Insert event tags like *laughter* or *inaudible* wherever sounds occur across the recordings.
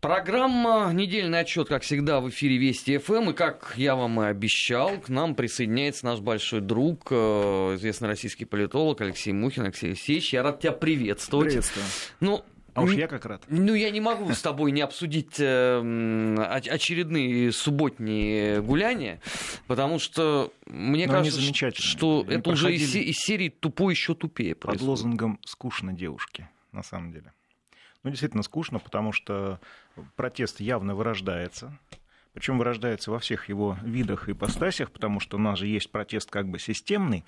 Программа «Недельный отчет», как всегда, в эфире Вести ФМ. И как я вам и обещал, к нам присоединяется наш большой друг, э, известный российский политолог Алексей Мухин. Алексей Алексеевич, я рад тебя приветствовать. Приветствую. Ну, а уж я как рад. Ну, я не могу с тобой не обсудить э, очередные субботние гуляния, потому что мне Но кажется, что они это уже из, из серии «Тупой еще тупее» происходит. Под лозунгом «Скучно девушки», на самом деле. Ну, действительно скучно, потому что протест явно вырождается. Причем вырождается во всех его видах и ипостасях, потому что у нас же есть протест как бы системный,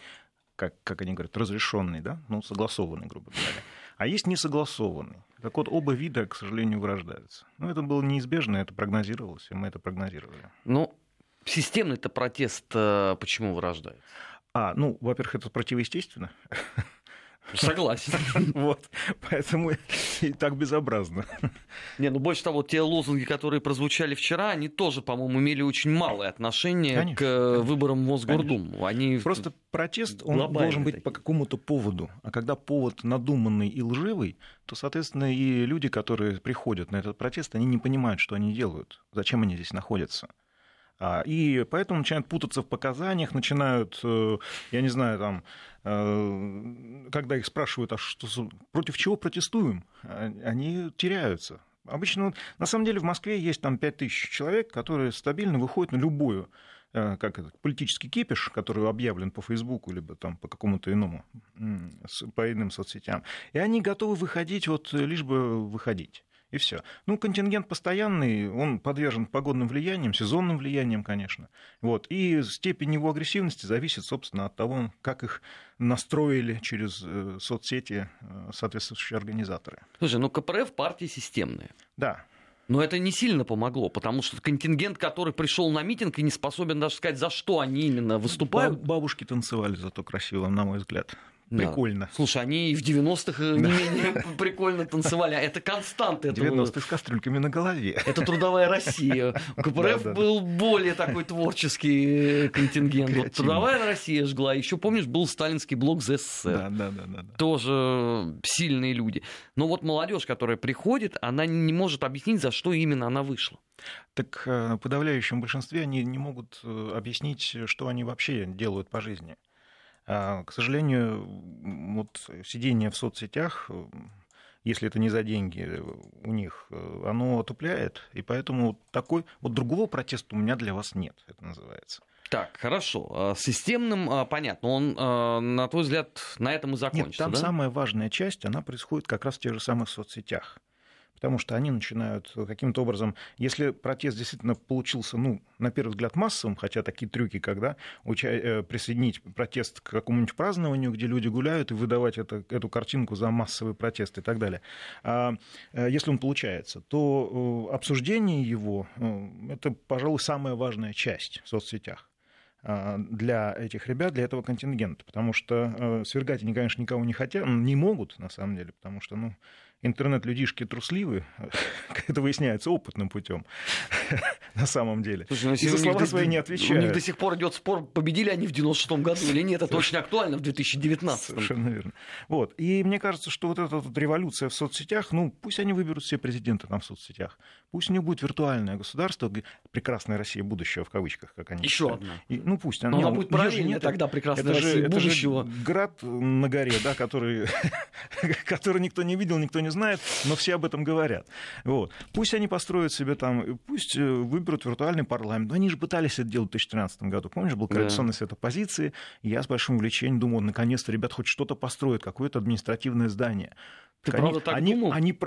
как, как они говорят, разрешенный, да, ну, согласованный, грубо говоря. А есть несогласованный. Так вот, оба вида, к сожалению, вырождаются. Ну, это было неизбежно, это прогнозировалось, и мы это прогнозировали. Ну, системный-то протест э, почему вырождается? А, ну, во-первых, это противоестественно. Согласен. *laughs* Вот, поэтому и так безобразно. Не, ну больше того, те лозунги, которые прозвучали вчера, они тоже, по-моему, имели очень малое отношение конечно, к конечно. выборам в Мосгордуму. Они Просто протест, он должен быть такие. по какому-то поводу. А когда повод надуманный и лживый, то, соответственно, и люди, которые приходят на этот протест, они не понимают, что они делают, зачем они здесь находятся. А, и поэтому начинают путаться в показаниях, начинают, э, я не знаю, там, э, когда их спрашивают, а что, против чего протестуем, а, они теряются. Обычно, на самом деле, в Москве есть там 5000 человек, которые стабильно выходят на любую э, как это, политический кипиш, который объявлен по Фейсбуку, либо там по какому-то иному, по иным соцсетям. И они готовы выходить, вот лишь бы выходить и все. Ну, контингент постоянный, он подвержен погодным влияниям, сезонным влияниям, конечно. Вот. И степень его агрессивности зависит, собственно, от того, как их настроили через э, соцсети э, соответствующие организаторы. Слушай, ну КПРФ партии системные. Да. Но это не сильно помогло, потому что контингент, который пришел на митинг и не способен даже сказать, за что они именно выступают. Бабушки танцевали зато красиво, на мой взгляд. Прикольно. Да. Слушай, они и в 90-х э, не менее *laughs* прикольно танцевали. А это константы. 90-х с кастрюльками на голове. Это трудовая Россия. *laughs* У КПРФ был более такой творческий э, контингент. Трудовая Россия жгла. Еще помнишь, был сталинский блок ЗССР. Да, да, да, да. Тоже сильные люди. Но вот молодежь, которая приходит, она не может объяснить, за что именно она вышла. Так э, в подавляющем большинстве они не могут объяснить, что они вообще делают по жизни. А, к сожалению, вот сидение в соцсетях, если это не за деньги у них, оно отупляет, и поэтому такой, вот другого протеста у меня для вас нет, это называется. Так, хорошо. А, системным а, понятно. Он, на твой взгляд, на этом и закончится, Нет, там да? самая важная часть, она происходит как раз в тех же самых соцсетях потому что они начинают каким-то образом, если протест действительно получился, ну, на первый взгляд, массовым, хотя такие трюки, когда уча... Э, присоединить протест к какому-нибудь празднованию, где люди гуляют, и выдавать это, эту картинку за массовый протест и так далее. А э, если он получается, то э, обсуждение его – это, пожалуй, самая важная часть в соцсетях для этих ребят, для этого контингента, потому что свергать они, конечно, никого не хотят, не могут, на самом деле, потому что, ну, интернет-людишки трусливы, *laughs* это выясняется опытным путем *laughs* на самом деле. Слушай, ну, за слова свои не отвечают. У них до сих пор идет спор, победили они в 96-м году или нет. Это очень актуально в 2019 Совершенно верно. Вот. И мне кажется, что вот эта вот революция в соцсетях, ну, пусть они выберут все президенты там в соцсетях, пусть у них будет виртуальное государство, прекрасная Россия будущего в кавычках, как они Еще одна. И, ну, пусть. Но она, она будет правильнее тогда прекрасная это Россия же, будущего. Это же град на горе, да, который, *laughs* который никто не видел, никто не не знает, но все об этом говорят. Вот. Пусть они построят себе там, пусть э, выберут виртуальный парламент. Но они же пытались это делать в 2013 году. Помнишь, был коалиционный да. совет оппозиции. Я с большим увлечением думал, наконец-то ребят хоть что-то построят, какое-то административное здание. Ты они, правда так они, думал? Они,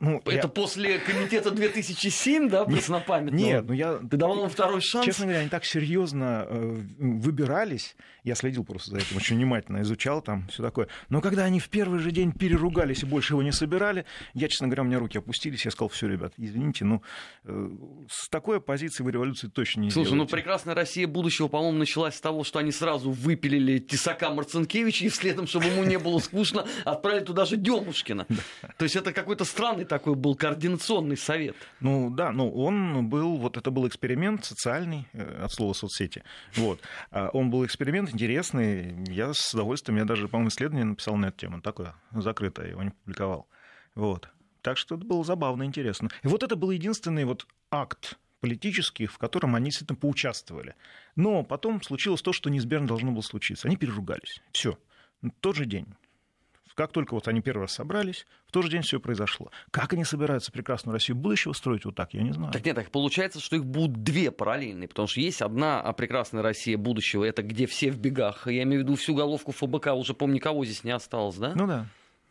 ну, Это я... после комитета 2007, да, преснопамятного? Нет, ну я... Ты давал им второй шанс? Честно говоря, они так серьезно э, выбирались. Я следил просто за этим очень внимательно, изучал там все такое. Но когда они в первый же день переругались и больше его не собирали, я, честно говоря, у меня руки опустились, я сказал, все, ребят, извините, но э, с такой позиции вы революции точно не Слушай, сделаете. ну прекрасная Россия будущего, по-моему, началась с того, что они сразу выпилили Тесака Марцинкевича и следом, чтобы ему не было скучно, отправили туда же Демушкина. То есть это какой-то странный такой был координационный совет. Ну да, ну он был, вот это был эксперимент социальный, э, от слова соцсети. Вот. А он был эксперимент интересный. Я с удовольствием, я даже, по-моему, исследование написал на эту тему, такое закрытое, его не публиковал. Вот. Так что это было забавно, интересно. И вот это был единственный вот акт политический, в котором они действительно поучаствовали. Но потом случилось то, что неизбежно должно было случиться. Они переругались. Все. Тот же день. Как только вот они первый раз собрались, в тот же день все произошло. Как они собираются прекрасную Россию будущего строить вот так, я не знаю. Так нет, так получается, что их будут две параллельные, потому что есть одна прекрасная Россия будущего, это где все в бегах. Я имею в виду всю головку ФБК, уже, помню, никого здесь не осталось, да? Ну да.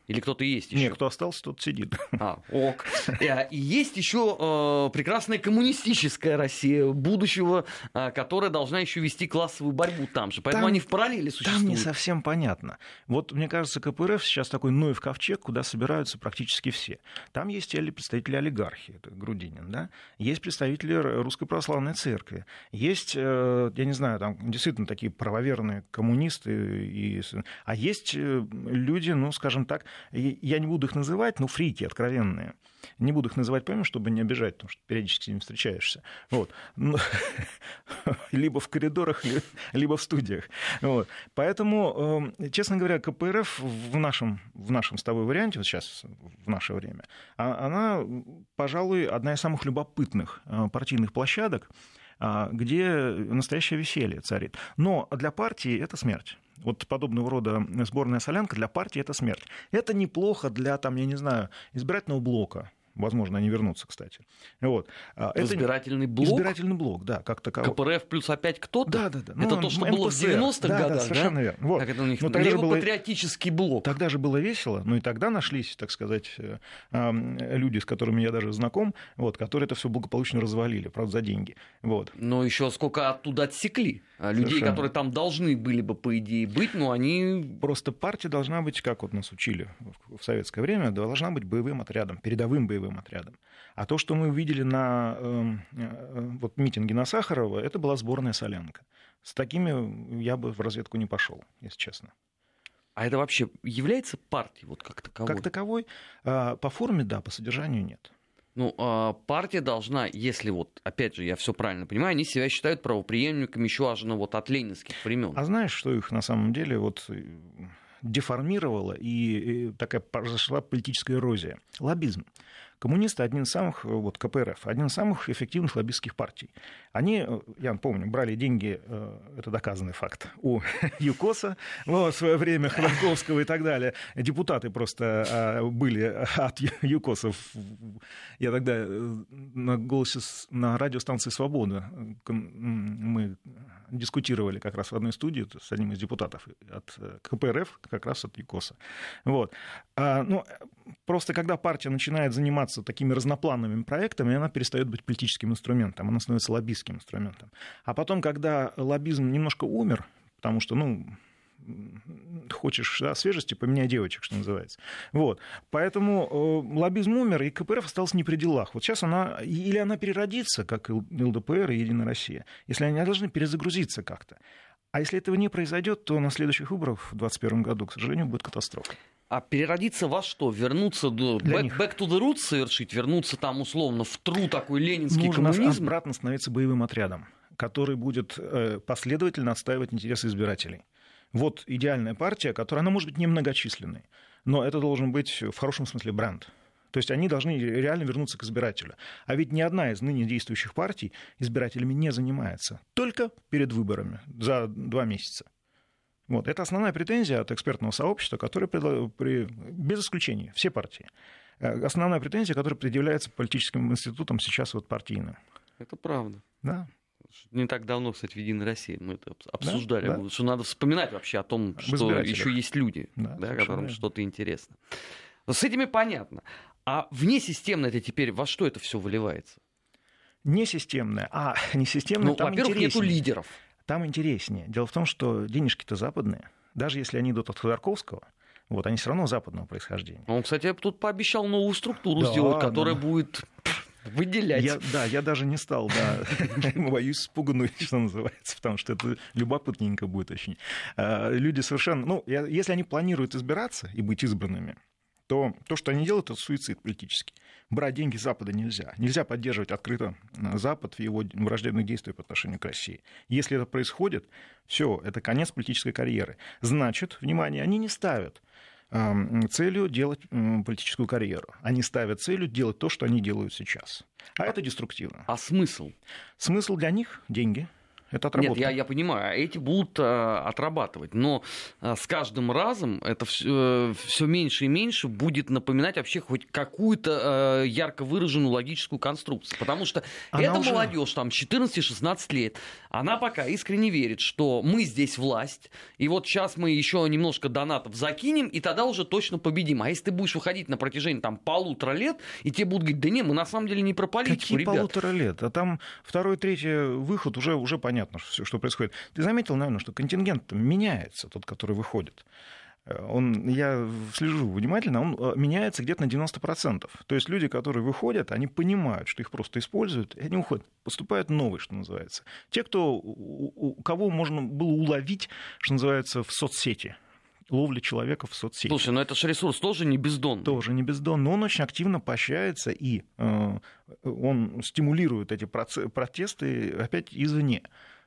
Или кто-то есть еще? Нет, кто остался, тот сидит. А, ок. Э, и есть еще э, прекрасная коммунистическая Россия будущего, э, которая должна еще вести классовую борьбу там же. Поэтому там, они в параллели существуют. Там не совсем понятно. Вот, мне кажется, КПРФ сейчас такой Ноев ковчег, куда собираются практически все. Там есть представители олигархии, это Грудинин, да? Есть представители Русской Православной Церкви. Есть, я не знаю, там действительно такие правоверные коммунисты. И... А есть люди, ну, скажем так, я не буду их называть, но фрики откровенные. Не буду их называть по чтобы не обижать, потому что периодически с ними встречаешься. Вот. Ну, *laughs* либо в коридорах, либо в студиях. Вот. Поэтому, эм, честно говоря, КПРФ в нашем, в нашем с тобой варианте, вот сейчас, в наше время, а, она, пожалуй, одна из самых любопытных э, партийных площадок, где настоящее веселье царит. Но для партии это смерть вот подобного рода сборная солянка для партии это смерть. Это неплохо для, там, я не знаю, избирательного блока. Возможно, они вернутся, кстати. Вот. А, это избирательный блок? Избирательный блок, да, как таковой. КПРФ плюс опять кто-то? Да, да, да. Это ну, то, что МПСР. было в 90-х да, годах, да? совершенно да? верно. Вот. Как это у них? Но тогда было... патриотический блок. Тогда же было весело, ну и тогда нашлись, так сказать, э, люди, с которыми я даже знаком, вот, которые это все благополучно развалили, правда, за деньги. Вот. Но еще сколько оттуда отсекли а людей, совершенно. которые там должны были бы, по идее, быть, но они... Просто партия должна быть, как вот нас учили в советское время, должна быть боевым отрядом, передовым боевым отрядом. А то, что мы увидели на эм, э, вот, митинге на Сахарова, это была сборная солянка. С такими я бы в разведку не пошел, если честно. А это вообще является партией вот как таковой? Как таковой? А, по форме да, по содержанию нет. Ну, а партия должна, если вот, опять же, я все правильно понимаю, они себя считают правоприемниками еще аж ну, вот от ленинских времен. А знаешь, что их на самом деле вот э, деформировало и такая произошла политическая эрозия? Лоббизм. Коммунисты один из самых, вот КПРФ, один из самых эффективных лоббистских партий. Они, я помню, брали деньги, э, это доказанный факт, у *laughs* ЮКОСа в свое время, Ходорковского и так далее. Депутаты просто а, были от ЮКОСа. Я тогда э, на голосе на радиостанции «Свобода» мы дискутировали как раз в одной студии с одним из депутатов от э, КПРФ, как раз от ЮКОСа. Вот. А, ну, просто когда партия начинает заниматься такими разноплановыми проектами, она перестает быть политическим инструментом, она становится лоббистским инструментом. А потом, когда лоббизм немножко умер, потому что, ну, хочешь да, свежести, поменяй девочек, что называется. Вот. Поэтому э, лоббизм умер, и КПРФ остался не при делах. Вот сейчас она, или она переродится, как ЛДПР и Единая Россия, если они должны перезагрузиться как-то. А если этого не произойдет, то на следующих выборах в 2021 году, к сожалению, будет катастрофа. А переродиться во что? Вернуться до back, back to the roots совершить, вернуться там условно в тру такой ленинский Нужно коммунизм? обратно становиться боевым отрядом, который будет э, последовательно отстаивать интересы избирателей. Вот идеальная партия, которая, она может быть немногочисленной, но это должен быть в хорошем смысле бренд. То есть они должны реально вернуться к избирателю. А ведь ни одна из ныне действующих партий избирателями не занимается. Только перед выборами за два месяца. Вот. Это основная претензия от экспертного сообщества, которое при, без исключения, все партии. Э, основная претензия, которая предъявляется политическим институтам сейчас вот партийным. Это правда. Да. Не так давно, кстати, в Единой России мы это обсуждали, да, да. что надо вспоминать вообще о том, что еще есть люди, да, да, которым что-то интересно. Но с этими понятно. А вне системно это теперь во что это все выливается? Не системное, а *laughs* не системное. Ну, во-первых, нету лидеров. Там интереснее. Дело в том, что денежки-то западные. Даже если они идут от Ходорковского, вот, они все равно западного происхождения. Он, кстати, тут пообещал новую структуру да, сделать, которая да. будет выделять. Я, да, я даже не стал, да. *laughs* Боюсь спугнуть, что называется, потому что это любопытненько будет очень. А, люди совершенно... Ну, если они планируют избираться и быть избранными, то то, что они делают, это суицид политический. Брать деньги Запада нельзя. Нельзя поддерживать открыто э, Запад в его враждебных действиях по отношению к России. Если это происходит, все, это конец политической карьеры. Значит, внимание, они не ставят целью делать политическую карьеру. Они ставят целью делать то, что они делают сейчас. А, а это деструктивно. А смысл? Смысл для них – деньги – это отработка. Нет, я, я понимаю, эти будут а, отрабатывать, но а, с каждым разом это все, все меньше и меньше будет напоминать вообще хоть какую-то а, ярко выраженную логическую конструкцию. Потому что она эта уже... молодежь, там, 14-16 лет, она пока искренне верит, что мы здесь власть, и вот сейчас мы еще немножко донатов закинем, и тогда уже точно победим. А если ты будешь выходить на протяжении там полутора лет, и тебе будут говорить, да не, мы на самом деле не про политику, Какие ребят. полутора лет? А там второй, третий выход уже, уже понятно понятно, все, что происходит. Ты заметил, наверное, что контингент меняется, тот, который выходит. Э, он, я слежу внимательно, он э, меняется где-то на 90%. То есть люди, которые выходят, они понимают, что их просто используют, и они уходят. Поступают новые, что называется. Те, кто, у кого можно было уловить, что называется, в соцсети ловли человека в соцсети. Слушай, но это же ресурс тоже не бездонный. Тоже не бездонный, но он очень активно поощряется, и э, он стимулирует эти протесты опять извне.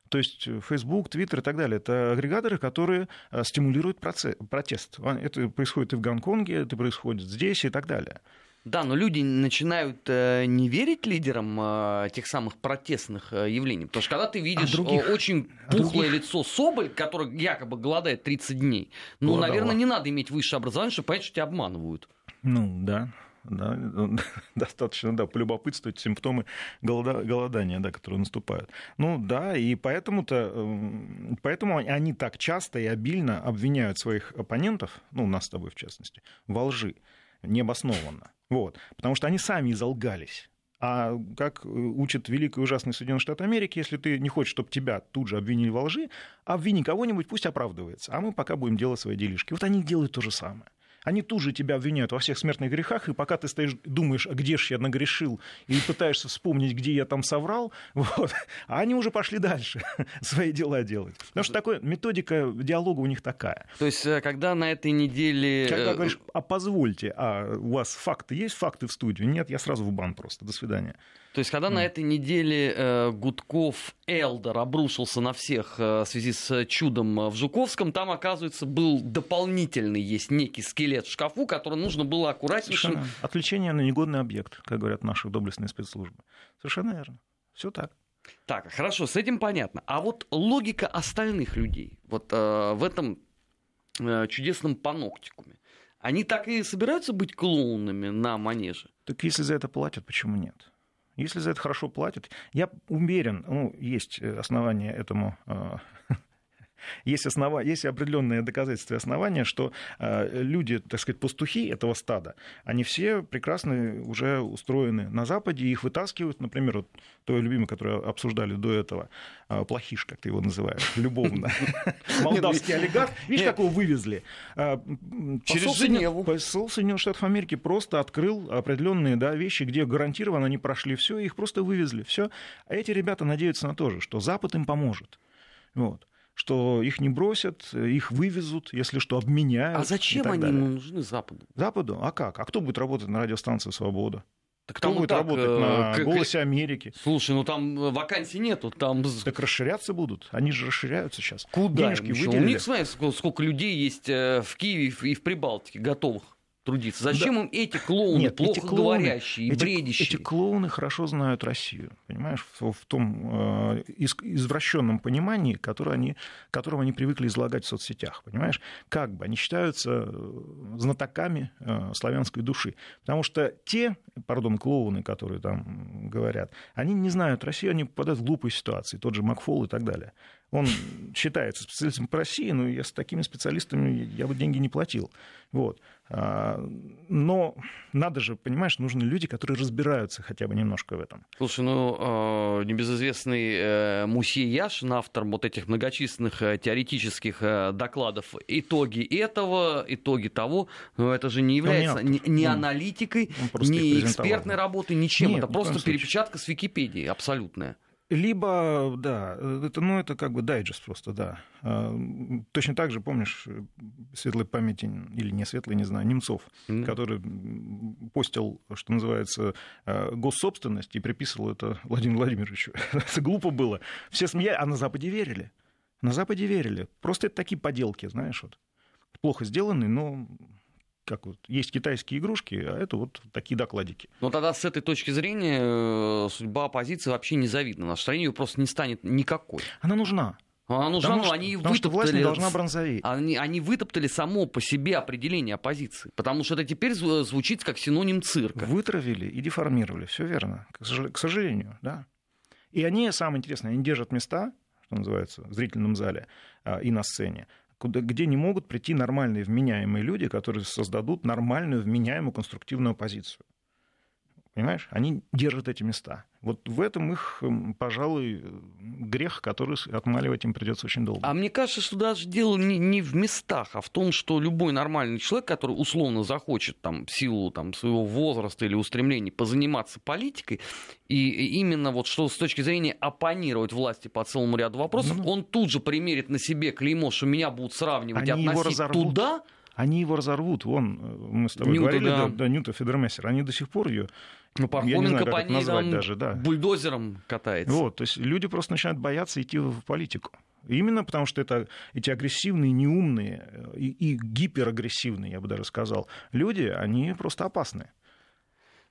То есть Facebook, Twitter и так далее. Это агрегаторы, которые э, стимулируют процесс, протест. Это происходит и в Гонконге, это происходит здесь и так далее. Да, но люди начинают э, не верить лидерам э, тех самых протестных э, явлений. Потому что когда ты видишь а других, очень пухлое других... лицо Соболь, который якобы голодает 30 дней, ну, Голодала. наверное, не надо иметь высшее образование, чтобы понять, что тебя обманывают. Ну, да, да, *laughs* достаточно, да, полюбопытствовать симптомы голода, голодания, да, которые наступают. Ну да, и поэтому-то, эм, поэтому они так часто и обильно обвиняют своих оппонентов, ну, нас с тобой в частности, во лжи, необоснованно. Вот, потому что они сами изолгались. А как учит великий и ужасный Соединенный Штат Америки, если ты не хочешь, чтобы тебя тут же обвинили во лжи, обвини кого-нибудь, пусть оправдывается, а мы пока будем делать свои делишки. Вот они делают то же самое они тут же тебя обвиняют во всех смертных грехах, и пока ты стоишь, думаешь, а где же я нагрешил, и пытаешься вспомнить, где я там соврал, *laughs* вот, а они уже пошли дальше *laughs* свои дела делать. Потому что такая методика диалога у них такая. То есть, э, когда на этой неделе... Когда э, говоришь, а позвольте, а у вас факты есть, факты в студию? Нет, я сразу в бан просто, до свидания. То есть, когда mm. на этой неделе э, Гудков Элдер обрушился на всех э, в связи с чудом в Жуковском, там, оказывается, был дополнительный, есть некий скелет в шкафу, который нужно было аккуратнейшим... Совершенно. Отвлечение на негодный объект, как говорят наши доблестные спецслужбы. Совершенно верно. Все так. Так, хорошо, с этим понятно. А вот логика остальных людей, вот э, в этом э, чудесном паноктикуме, они так и собираются быть клоунами на манеже? Так если за это платят, почему нет? Если за это хорошо платят, я уверен, ну, есть основания этому э, *laughs* есть, основа... есть определенные доказательства и основания, что э, люди, так сказать, пастухи этого стада, они все прекрасно уже устроены на Западе, их вытаскивают, например, вот твой любимый, который обсуждали до этого, э, плохиш, как ты его называешь, любовно, *laughs* *laughs* молдавский олигарх, видишь, как его вывезли? Э, Через Женеву. Посол Соединенных Штатов Америки просто открыл определенные вещи, где гарантированно они прошли все, их просто вывезли, все. А эти ребята надеются на то же, что Запад им поможет. Вот что их не бросят, их вывезут, если что, обменяют. А зачем они далее. нужны Западу? Западу? А как? А кто будет работать на радиостанции «Свобода»? Так кто ну, будет так, работать э, на как... «Голосе Америки»? Слушай, ну там э, вакансий нету. Там... Так расширяться будут. Они же расширяются сейчас. Куда? Денежки. У них, смотри, сколько людей есть э, в Киеве и в Прибалтике готовых трудиться. Зачем да. им эти клоуны, Нет, плохо эти клоуны, говорящие эти, бредящие? Эти клоуны хорошо знают Россию, понимаешь, в, в том э, извращенном понимании, которое они, которым они привыкли излагать в соцсетях, понимаешь? Как бы они считаются э, знатоками э, славянской души. Потому что те, пардон, клоуны, которые там говорят, они не знают Россию, они попадают в глупые ситуации, тот же Макфол и так далее. Он считается специалистом по России, но я с такими специалистами я бы деньги не платил. Вот. А, но надо же, понимаешь, нужны люди, которые разбираются хотя бы немножко в этом. Слушай, ну, а, небезызвестный э, Мусей Яшин, автор вот этих многочисленных э, теоретических э, докладов, итоги этого, итоги того, но это же не является не, ни аналитикой, ни экспертной работой, ничем. Нет, это просто перепечатка с Википедии абсолютная. Либо, да, это, ну, это как бы дайджест просто, да. А, точно так же, помнишь, светлой памяти, или не светлой, не знаю, Немцов, mm-hmm. который постил, что называется, а, госсобственность и приписывал это Владимиру Владимировичу. *laughs* это глупо было. Все смеялись, а на Западе верили. На Западе верили. Просто это такие поделки, знаешь, вот. Плохо сделанные, но как вот, есть китайские игрушки, а это вот такие докладики. Но тогда с этой точки зрения э, судьба оппозиции вообще не завидна. На стране ее просто не станет никакой. Она нужна. Она нужна, потому, но они потому вытоптали, что власть не должна бронзоветь. Они, они вытоптали само по себе определение оппозиции. Потому что это теперь звучит как синоним цирка. Вытравили и деформировали, все верно, к сожалению, да. И они, самое интересное, они держат места, что называется, в зрительном зале а, и на сцене, куда, где не могут прийти нормальные вменяемые люди, которые создадут нормальную вменяемую конструктивную оппозицию. Понимаешь? Они держат эти места. Вот в этом их, пожалуй, грех, который отмаливать им придется очень долго. А мне кажется, что даже дело не, не в местах, а в том, что любой нормальный человек, который условно захочет там, в силу там, своего возраста или устремлений позаниматься политикой, и именно вот что с точки зрения оппонировать власти по целому ряду вопросов, ну, он тут же примерит на себе клеймо, что меня будут сравнивать и относить туда, они его разорвут. Вон, э, мы с тобой Ньюта, говорили, да. Да, да, Ньюта Федермессер, они до сих пор ее ну, Пархоменко по ней назвать даже, да. бульдозером катается. Вот, то есть люди просто начинают бояться идти в политику. Именно потому, что это эти агрессивные, неумные э, и, и гиперагрессивные, я бы даже сказал, люди, они просто опасны.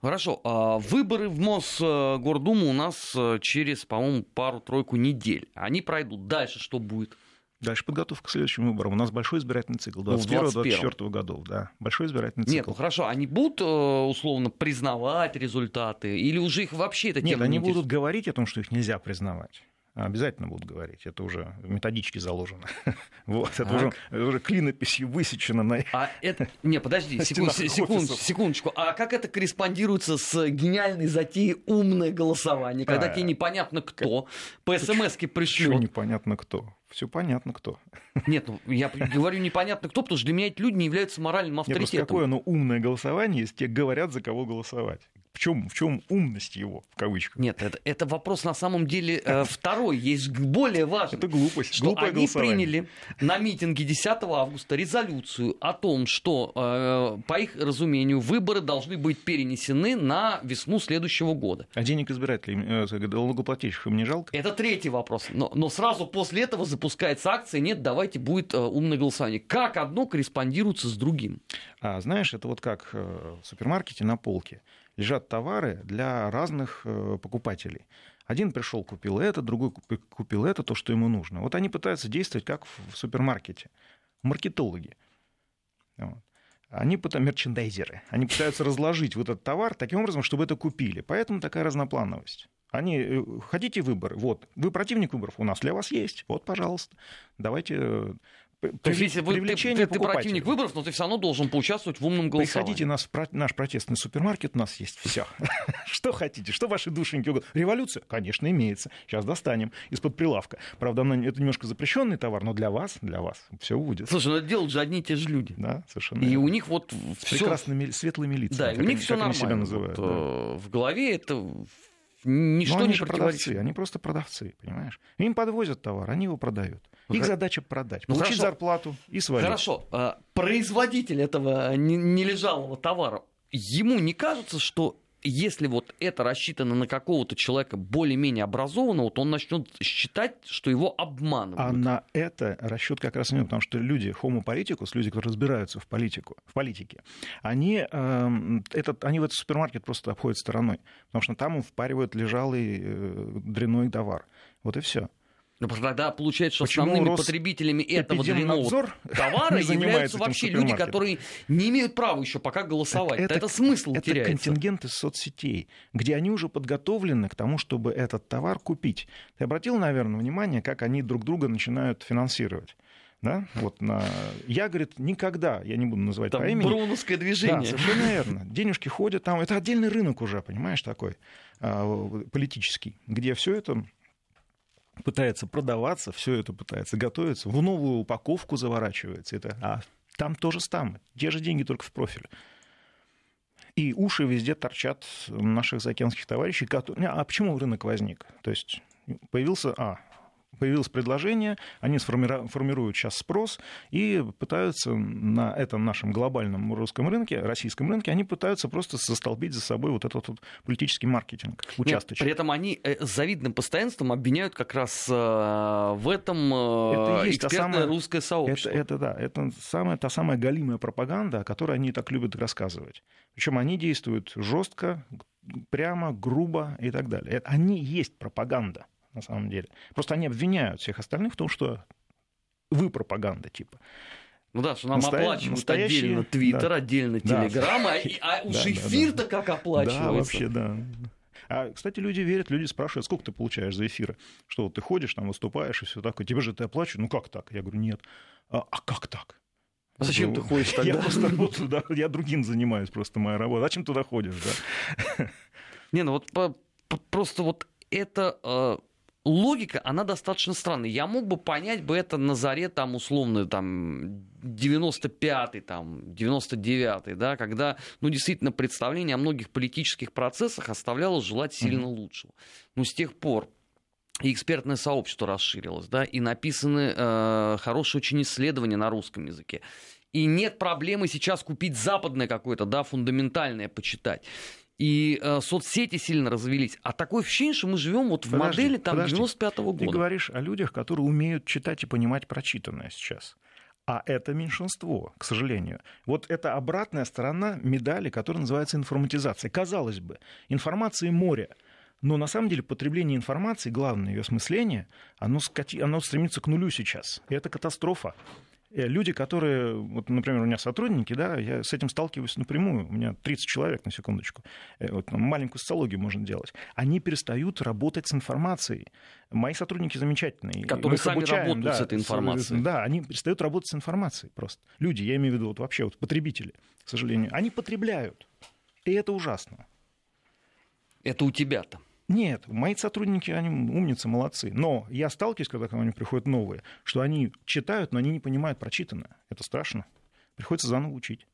Хорошо. А выборы в Мосгордуму у нас э, через, по-моему, пару-тройку недель. Они пройдут. Дальше что будет? Дальше подготовка к следующим выборам. У нас большой избирательный цикл 21-24 ну, годов. Да, большой избирательный цикл. Нет, ну хорошо, они будут э, условно признавать результаты или уже их вообще это Нет, они не будут говорить о том, что их нельзя признавать. Обязательно будут говорить. Это уже методички заложено. *laughs* вот, это уже, это уже клинописью высечено на А это... Не, подожди, секунд, секунд, секундочку. А как это корреспондируется с гениальной затеей умное голосование, когда а, тебе непонятно кто, по смс-ке пришлет? непонятно кто? Все понятно, кто. Нет, ну я говорю непонятно кто, потому что для меня эти люди не являются моральным авторитетом. Нет, какое оно умное голосование, если тебе говорят, за кого голосовать. В чем, в чем умность его, в кавычках? Нет, это, это вопрос на самом деле э, *laughs* второй, есть более важный. Это глупость, что глупое они приняли на митинге 10 августа резолюцию о том, что, э, по их разумению, выборы должны быть перенесены на весну следующего года. А денег избирателей, э, налогоплательщиков им не жалко? Это третий вопрос. Но, но сразу после этого запускается акция «Нет, давайте будет умное голосование». Как одно корреспондируется с другим? А, знаешь, это вот как в супермаркете на полке лежат товары для разных э, покупателей. Один пришел, купил это, другой купил это, то, что ему нужно. Вот они пытаются действовать как в супермаркете. Маркетологи. Вот. Они потом мерчендайзеры. Они пытаются разложить вот этот товар таким образом, чтобы это купили. Поэтому такая разноплановость. Они, э, хотите выборы? Вот, вы противник выборов, у нас для вас есть. Вот, пожалуйста, давайте э, то есть, если вы, ты, ты, ты противник выборов, но ты все равно должен поучаствовать в умном голосовании. Приходите нас наш протестный супермаркет, у нас есть все. *laughs* что хотите, что ваши душеньки угодно. Революция, конечно, имеется. Сейчас достанем из-под прилавка. Правда, это немножко запрещенный товар, но для вас, для вас все будет. Слушай, ну это делают же одни и те же люди. Да, совершенно. И у них вот С прекрасными светлыми лицами. Да, у них все нормально. себя называют. Э, в голове это ничто они не продавцы, они просто продавцы, понимаешь? Им подвозят товар, они его продают. Их задача продать, ну, получить хорошо. зарплату и свалить. Хорошо. А, производитель этого нележалого товара, ему не кажется, что если вот это рассчитано на какого-то человека более-менее образованного, то он начнет считать, что его обманывают. А на это расчет как раз не потому что люди, homo politicus, люди, которые разбираются в, политику, в политике, они, э, этот, они в этот супермаркет просто обходят стороной, потому что там им впаривают лежалый э, дрянной товар. Вот и все. Ну, тогда получается, что Почему основными потребителями этого дрянного *laughs* товара являются вообще люди, которые не имеют права еще пока голосовать. Это, это смысл это теряется. контингент из соцсетей, где они уже подготовлены к тому, чтобы этот товар купить. Ты обратил, наверное, внимание, как они друг друга начинают финансировать? Да? Вот на... Я, говорит, никогда, я не буду называть там по имени. Броуновское движение. Да, совершенно верно. Денежки ходят там. Это отдельный рынок уже, понимаешь, такой а, политический, где все это пытается продаваться, все это пытается готовиться, в новую упаковку заворачивается. Это, а там тоже там, те же деньги, только в профиль. И уши везде торчат наших заокеанских товарищей. Которые... А почему рынок возник? То есть появился, а, появилось предложение, они формируют сейчас спрос и пытаются на этом нашем глобальном русском рынке, российском рынке, они пытаются просто застолбить за собой вот этот вот политический маркетинг участочек. Нет, при этом они с завидным постоянством обвиняют как раз в этом это есть экспертное самое, русское сообщество. Это, это да, это самая, та самая галимая пропаганда, о которой они так любят рассказывать. Причем они действуют жестко, прямо, грубо и так далее. Они есть пропаганда, на самом деле. Просто они обвиняют всех остальных в том, что вы пропаганда, типа. Ну да, что нам Настоя... оплачивают настоящие... отдельно Твиттер, да. отдельно Телеграм, да. а, *laughs* а уж да, эфир-то да, как оплачивается. Да, вообще, да. А, кстати, люди верят, люди спрашивают, сколько ты получаешь за эфиры? Что вот ты ходишь, там выступаешь и все такое, тебе же ты оплачивают? Ну как так? Я говорю, нет. А, а как так? А зачем ну, ты ходишь *laughs* тогда? Я просто работаю, да, я другим занимаюсь, просто моя работа. Зачем туда ходишь, да? Не, ну вот по, по, просто вот это э, логика, она достаточно странная. Я мог бы понять бы это на заре, там, условно, там, 95-й, там, 99-й, да, когда, ну, действительно, представление о многих политических процессах оставляло желать сильно mm-hmm. лучшего. Но с тех пор и экспертное сообщество расширилось, да, и написаны э, хорошие очень исследования на русском языке. И нет проблемы сейчас купить западное какое-то, да, фундаментальное почитать. И э, соцсети сильно развелись. А такое ощущение, что мы живем вот в подожди, модели там 95-го года. Ты говоришь о людях, которые умеют читать и понимать прочитанное сейчас. А это меньшинство, к сожалению. Вот это обратная сторона медали, которая называется информатизация. Казалось бы, информации море. Но на самом деле потребление информации, главное ее осмысление, оно, скати... оно стремится к нулю сейчас. И это катастрофа. Э, люди, которые, вот, например, у меня сотрудники, да, я с этим сталкиваюсь напрямую, у меня 30 человек, на секундочку, э, вот, маленькую социологию можно делать, они перестают работать с информацией. Мои сотрудники замечательные. Которые сами обучаем, работают да, с этой информацией. Да, они перестают работать с информацией просто. Люди, я имею в виду вот вообще вот потребители, к сожалению, они потребляют. И это ужасно. Это у тебя-то. Нет, мои сотрудники, они умницы, молодцы. Но я сталкиваюсь, когда ко мне приходят новые, что они читают, но они не понимают прочитанное. Это страшно. Приходится заново учить.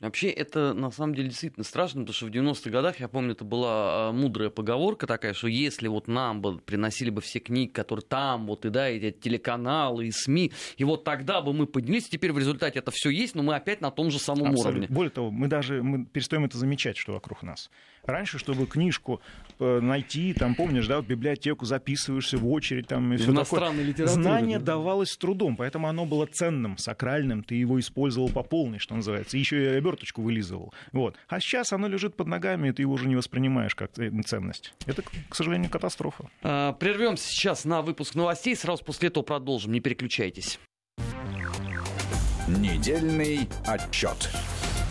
Вообще, это на самом деле действительно страшно, потому что в 90-х годах, я помню, это была а, мудрая поговорка такая, что если вот нам бы приносили бы все книги, которые там, вот и да, эти телеканалы и СМИ, и вот тогда бы мы поднялись, теперь в результате это все есть, но мы опять на том же самом Абсолютно. уровне. Более того, мы даже мы перестаем это замечать, что вокруг нас. Раньше, чтобы книжку э, найти, там, помнишь, да, в библиотеку записываешься в очередь, там, и все такое. Знание да. давалось с трудом, поэтому оно было ценным, сакральным, ты его использовал по полной, что называется, еще и оберточку вылизывал. Вот. А сейчас оно лежит под ногами, и ты его уже не воспринимаешь как ценность. Это, к сожалению, катастрофа. А, прервемся сейчас на выпуск новостей, сразу после этого продолжим, не переключайтесь. Недельный отчет.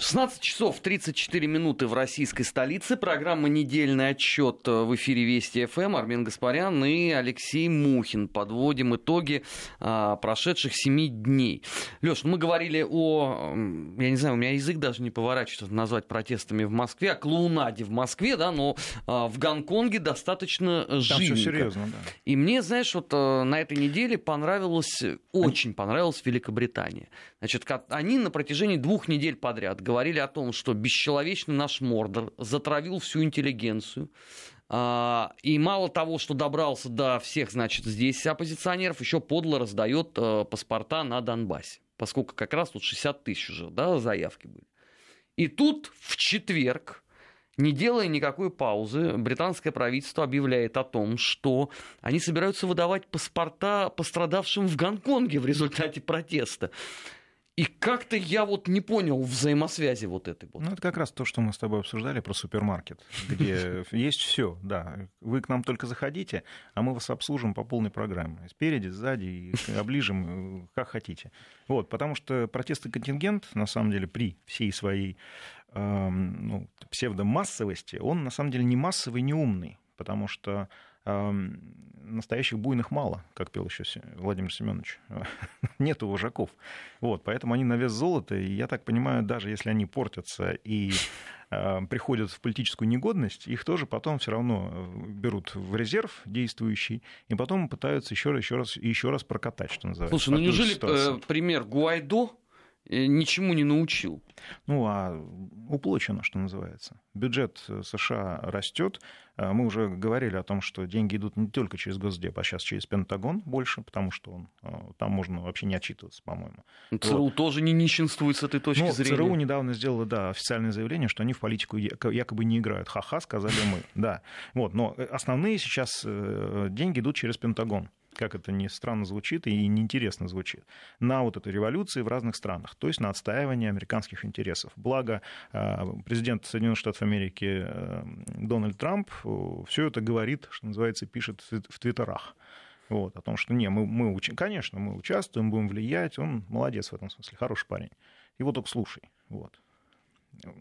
16 часов 34 минуты в российской столице. Программа «Недельный отчет» в эфире Вести ФМ. Армен Гаспарян и Алексей Мухин. Подводим итоги а, прошедших семи дней. Леш, мы говорили о... Я не знаю, у меня язык даже не поворачивается назвать протестами в Москве, о клоунаде в Москве, да, но а, в Гонконге достаточно Там живенько. все серьезно, да. И мне, знаешь, вот а, на этой неделе понравилось, очень понравилась Великобритания. Значит, они на протяжении двух недель подряд говорили о том, что бесчеловечный наш Мордор затравил всю интеллигенцию. А, и мало того, что добрался до всех, значит, здесь оппозиционеров, еще подло раздает э, паспорта на Донбассе. Поскольку как раз тут 60 тысяч уже да, заявки были. И тут в четверг, не делая никакой паузы, британское правительство объявляет о том, что они собираются выдавать паспорта пострадавшим в Гонконге в результате протеста. И как-то я вот не понял взаимосвязи вот этой вот. Ну, это как раз то, что мы с тобой обсуждали про супермаркет, где *laughs* есть все, да. Вы к нам только заходите, а мы вас обслужим по полной программе. Спереди, сзади, оближем, э, как хотите. Вот, потому что протестный контингент, на самом деле, при всей своей эм, ну, псевдомассовости, он на самом деле не массовый, не умный, потому что настоящих буйных мало, как пел еще Владимир Семенович. *laughs* Нету вожаков. Вот, поэтому они на вес золота, и я так понимаю, даже если они портятся и э, приходят в политическую негодность, их тоже потом все равно э, берут в резерв действующий, и потом пытаются еще раз, еще раз, еще раз прокатать, что называется. Слушай, ну неужели э, пример Гуайдо ничему не научил. Ну, а уплочено, что называется. Бюджет США растет. А мы уже говорили о том, что деньги идут не только через Госдеп, а сейчас через Пентагон больше, потому что он, там можно вообще не отчитываться, по-моему. ЦРУ вот. тоже не нищенствует с этой точки ну, зрения. ЦРУ недавно сделала, да, официальное заявление, что они в политику якобы не играют. Ха-ха, сказали мы. *laughs* Да. Вот. Но основные сейчас деньги идут через Пентагон как это ни странно звучит и неинтересно звучит, на вот эту революцию в разных странах, то есть на отстаивание американских интересов. Благо, а, президент Соединенных Штатов Америки э, Дональд Трамп все это говорит, что называется, пишет в твиттерах. Вот, о том, что не, мы, мы, конечно, мы участвуем, будем влиять, он молодец в этом смысле, хороший парень. Его только слушай. Вот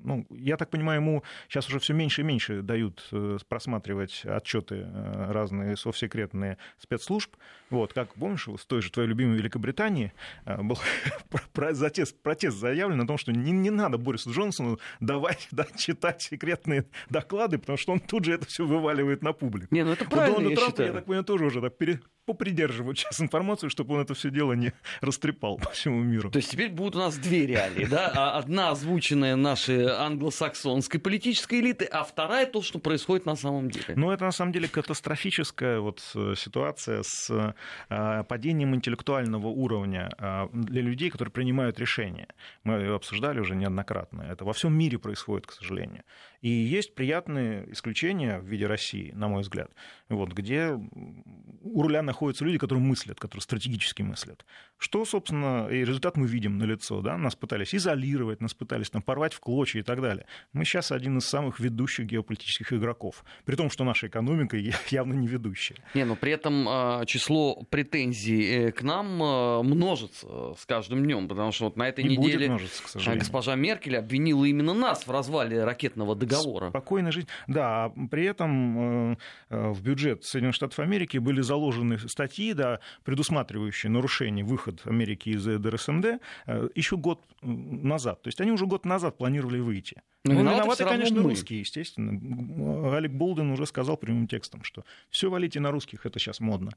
ну, я так понимаю, ему сейчас уже все меньше и меньше дают э, просматривать отчеты э, разные совсекретные спецслужб. Вот, как помнишь, в той же твоей любимой Великобритании э, был *laughs* протест, протест заявлен о том, что не, не надо Борису Джонсону давать да, читать секретные доклады, потому что он тут же это все вываливает на публику. Не, ну это правильно, Дональд я Трамп, считаю. я так понимаю, тоже уже так пере, попридерживают сейчас информацию, чтобы он это все дело не растрепал *laughs* по всему миру. То есть теперь будут у нас две реалии, да? А одна озвученная нашей англосаксонской политической элиты, а вторая то, что происходит на самом деле. Ну, это на самом деле катастрофическая вот э, ситуация с э, падением интеллектуального уровня э, для людей, которые принимают решения. Мы ее обсуждали уже неоднократно. Это во всем мире происходит, к сожалению. И есть приятные исключения в виде России, на мой взгляд, вот, где у руля находятся люди, которые мыслят, которые стратегически мыслят. Что, собственно, и результат мы видим на лицо. Да? Нас пытались изолировать, нас пытались там, порвать в клочья и так далее. Мы сейчас один из самых ведущих геополитических игроков. При том, что наша экономика *laughs* явно не ведущая. Не, но при этом а, число претензий э, к нам а, множится с каждым днем, потому что вот на этой и неделе множиться, к сожалению. госпожа Меркель обвинила именно нас в развале ракетного договора. Спокойно жить. Да, а при этом э, в бюджет Соединенных Штатов Америки были заложены статьи, да, предусматривающие нарушение выход Америки из ДРСМД э, еще год назад. То есть они уже год назад планировали выйти. Ну, ну виноваты, конечно, мы. русские, естественно. Алек Болден уже сказал прямым текстом, что все валите на русских, это сейчас модно.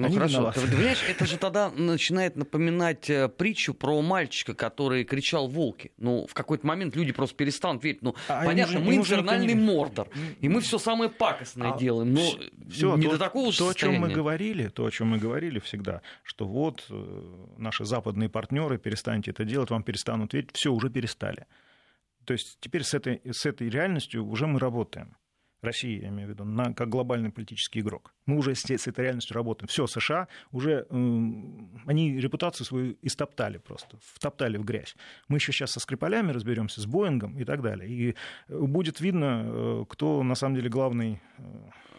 Ну Они хорошо, виноваты. ты понимаешь, это же тогда начинает напоминать э, притчу про мальчика, который кричал волки. Ну, в какой-то момент люди просто перестанут верить. Ну, а понятно, уже, мы инфернальный не... мордор, и мы все самое пакостное а делаем, но все, не то, до такого же То, о чем мы говорили, то, о чем мы говорили всегда, что вот э, наши западные партнеры, перестаньте это делать, вам перестанут верить, все, уже перестали. То есть теперь с этой, с этой реальностью уже мы работаем. России, я имею в виду, на, как глобальный политический игрок. Мы уже с, с этой реальностью работаем. Все, США уже, э, они репутацию свою истоптали просто, втоптали в грязь. Мы еще сейчас со Скрипалями разберемся, с Боингом и так далее. И э, будет видно, э, кто на самом деле главный э,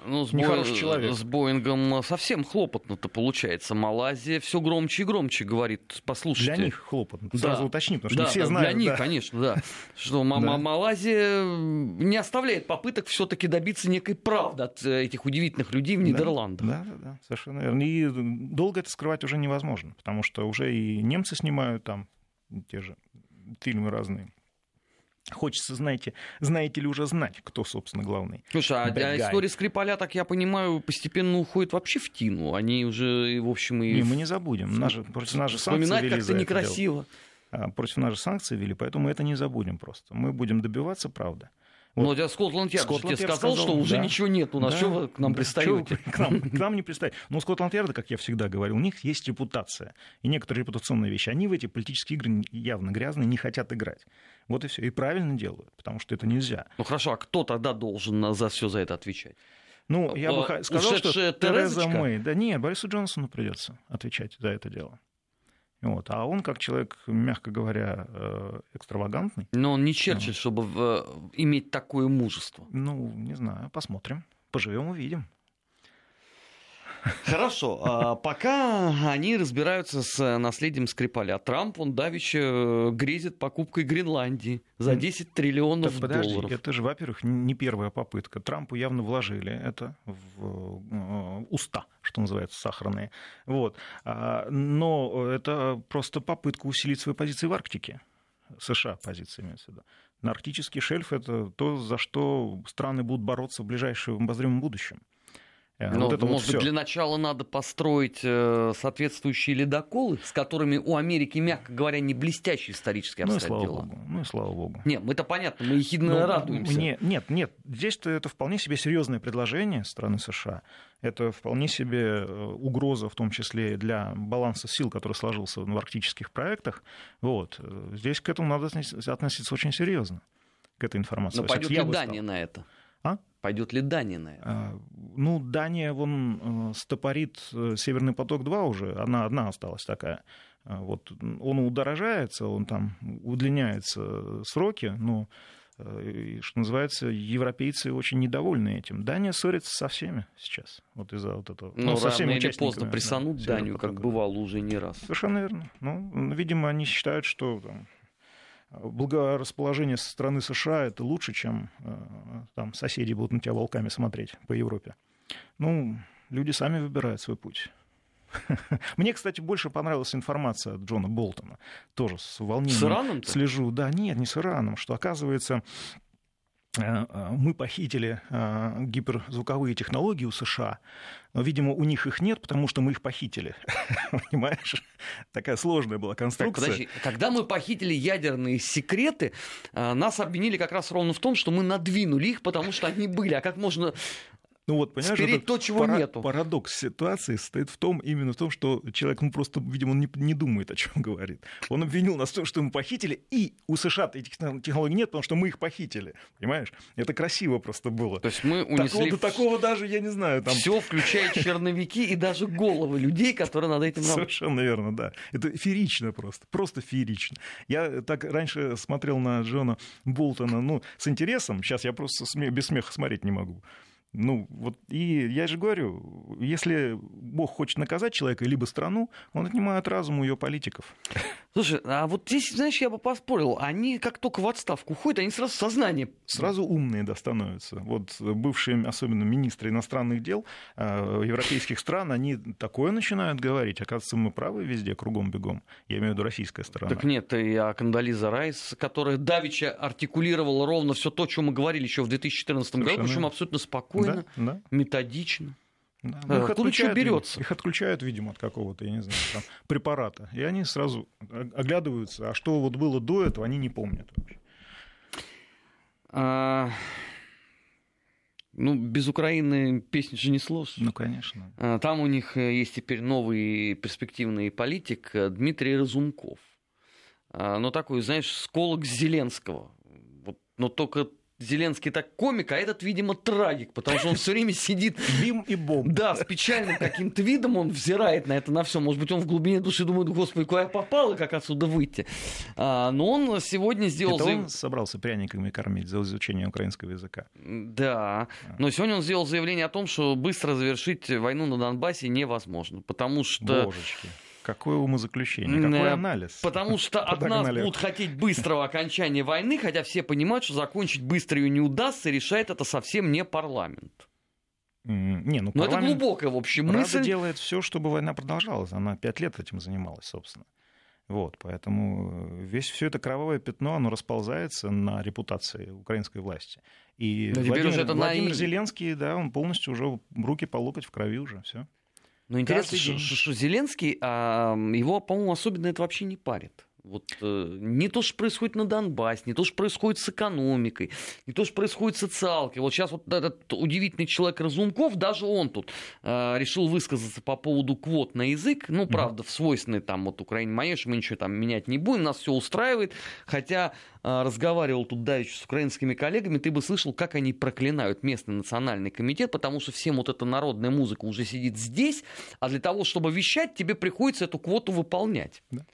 ну, с нехороший Бо... человек. С Боингом совсем хлопотно-то получается. Малайзия все громче и громче говорит, послушайте. Для них хлопотно, да. сразу уточни, потому что да, не все знают. Для них, да. конечно, да. *laughs* Что. Малайзия не оставляет попыток все таки добиться некой правды от э, этих удивительных людей в Нидерландах. Да, да, да, совершенно верно. И долго это скрывать уже невозможно, потому что уже и немцы снимают там те же фильмы разные Хочется, знаете, знаете ли уже знать, кто, собственно, главный. Слушай, а для истории Скрипаля, так я понимаю, постепенно уходит вообще в тину. Они уже, в общем, и... Не, мы не забудем. Нас же, против нас же санкции вели как-то некрасиво. А, против нас же санкции вели, поэтому мы это не забудем просто. Мы будем добиваться правды. Вот. Но Скотланд Ярд Скотланд тебе сказал, сказал, что уже да. ничего нет у нас, да, что вы к нам да, пристаете? К нам, к нам не пристаете. Но Скотланд Ярда, как я всегда говорил, у них есть репутация. И некоторые репутационные вещи, они в эти политические игры явно грязные, не хотят играть. Вот и все. И правильно делают, потому что это нельзя. Ну хорошо, а кто тогда должен за все за это отвечать? Ну, я бы сказал, что Тереза Мэй. Да нет, Борису Джонсону придется отвечать за это дело. Вот. А он, как человек, мягко говоря, э, экстравагантный. Но он не Черчилль, чтобы э, иметь такое мужество. Ну, не знаю, посмотрим. Поживем, увидим. Хорошо. А пока они разбираются с наследием Скрипаля. Трамп, он давеча э, грезит покупкой Гренландии за 10 триллионов так, подожди, долларов. Это же, во-первых, не первая попытка. Трампу явно вложили это в э, уста, что называется, сахарные. Вот. А, но это просто попытка усилить свои позиции в Арктике. США позиции имеется в виду. На арктический шельф это то, за что страны будут бороться в ближайшем обозримом будущем. Э, Но, вот это может вот быть, для начала надо построить э, соответствующие ледоколы, с которыми у Америки, мягко говоря, не блестящие исторические обстоят ну, и слава Богу. Ну и слава богу. Нет, мы-то понятно, мы ехидно Но, радуемся. Мне, нет, нет, здесь-то это вполне себе серьезное предложение страны США. Это вполне себе э, угроза, в том числе для баланса сил, который сложился в арктических проектах. Вот. Здесь к этому надо относиться очень серьезно, к этой информации. Но пойдет ли Дания на это? А? Пойдет ли Дания на это? А, ну, Дания, вон, э, стопорит э, Северный поток-2 уже, она одна осталась такая. А, вот он удорожается, он там удлиняется сроки, но, э, что называется, европейцы очень недовольны этим. Дания ссорится со всеми сейчас, вот из-за вот этого. Но ну, со всеми или поздно прессанут да, Данию, как бывало уже не раз. Совершенно верно. Ну, видимо, они считают, что там, благорасположение со стороны США это лучше, чем э, там соседи будут на тебя волками смотреть по Европе. Ну, люди сами выбирают свой путь. *laughs* Мне, кстати, больше понравилась информация от Джона Болтона. Тоже с волнением с Ираном слежу. Да, нет, не с Ираном, что оказывается мы похитили э, гиперзвуковые технологии у США, но, видимо, у них их нет, потому что мы их похитили. *laughs* Понимаешь? Такая сложная была конструкция. Подожди, когда мы похитили ядерные секреты, нас обвинили как раз ровно в том, что мы надвинули их, потому что они были. А как можно ну вот, понимаешь, Спереть то, чего пара- нету. Парадокс ситуации состоит в том, именно в том, что человек, ну просто, видимо, он не, не думает, о чем *laughs* говорит. Он обвинил нас в том, что мы похитили, и у США этих технологий нет, потому что мы их похитили. Понимаешь? Это красиво просто было. То есть мы унесли... Такого, до такого даже, я не знаю, там... Все, включая *laughs* черновики и даже головы людей, которые над этим... Совершенно верно, да. Это феерично просто, просто феерично. Я так раньше смотрел на Джона Болтона, ну, с интересом, сейчас я просто без смеха смотреть не могу. Ну, вот, и я же говорю, если Бог хочет наказать человека либо страну, он отнимает разум у ее политиков. Слушай, а вот здесь, знаешь, я бы поспорил, они как только в отставку уходят, они сразу сознание... Сразу умные да, становятся. Вот бывшие, особенно министры иностранных дел э, европейских стран, они такое начинают говорить. Оказывается, мы правы везде, кругом бегом. Я имею в виду российская сторона. Так нет, и а Кандализа Райс, которая давеча артикулировала ровно все то, о чем мы говорили еще в 2014 году, причем абсолютно спокойно, да, да. методично. Да, ну, их отключают, берется? Их отключают, видимо, от какого-то, я не знаю, там, *laughs* препарата. И они сразу оглядываются, а что вот было до этого, они не помнят вообще. А... Ну, без Украины песни же не сложишь. Ну, конечно. А, там у них э, есть теперь новый перспективный политик э, Дмитрий Разумков. А, ну, такой, знаешь, сколок Зеленского. Вот, но только Зеленский так комик, а этот, видимо, трагик, потому что он все время сидит... Бим и бом. Да, с печальным каким-то видом он взирает на это, на все. Может быть, он в глубине души думает, господи, куда я попал и как отсюда выйти. А, но он сегодня сделал... Это он собрался пряниками кормить за изучение украинского языка. Да, но сегодня он сделал заявление о том, что быстро завершить войну на Донбассе невозможно, потому что... Божечки. Какое умозаключение, какой анализ. Потому что от нас будут хотеть быстрого окончания войны, хотя все понимают, что закончить быстро ее не удастся, и решает это совсем не парламент. Не, ну, Но это глубокая, в общем, мысль. Рада делает все, чтобы война продолжалась. Она пять лет этим занималась, собственно. Вот, поэтому весь все это кровавое пятно, оно расползается на репутации украинской власти. И Но Владимир, это Владимир на... Зеленский, да, он полностью уже руки по локоть в крови уже, все. Но интересно, что, что Зеленский, а, его, по-моему, особенно это вообще не парит. Вот э, не то, что происходит на Донбассе, не то, что происходит с экономикой, не то, что происходит с социалкой. Вот сейчас вот этот удивительный человек Разумков, даже он тут э, решил высказаться по поводу квот на язык. Ну, правда, в свойственной там вот Украине что мы ничего там менять не будем, нас все устраивает. Хотя э, разговаривал тут давеча с украинскими коллегами, ты бы слышал, как они проклинают местный национальный комитет, потому что всем вот эта народная музыка уже сидит здесь, а для того, чтобы вещать, тебе приходится эту квоту выполнять. Да.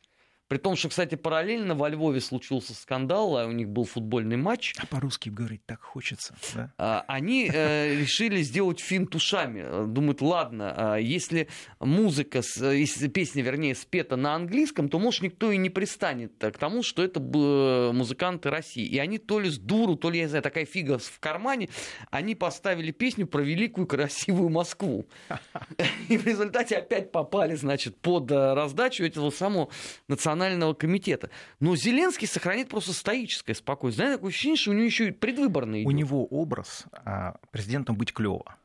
При том, что, кстати, параллельно во Львове случился скандал, а у них был футбольный матч. А по-русски говорить так хочется, да? А, они э, решили сделать финт ушами. Думают, ладно, а если музыка, если песня, вернее, спета на английском, то, может, никто и не пристанет к тому, что это музыканты России. И они то ли с дуру, то ли, я не знаю, такая фига в кармане, они поставили песню про великую красивую Москву. *laughs* И в результате опять попали, значит, под э, раздачу этого самого национального национального комитета. Но Зеленский сохранит просто стоическое спокойствие. Знаете, такое ощущение, что у него еще и предвыборный У него образ а, президентом быть клево.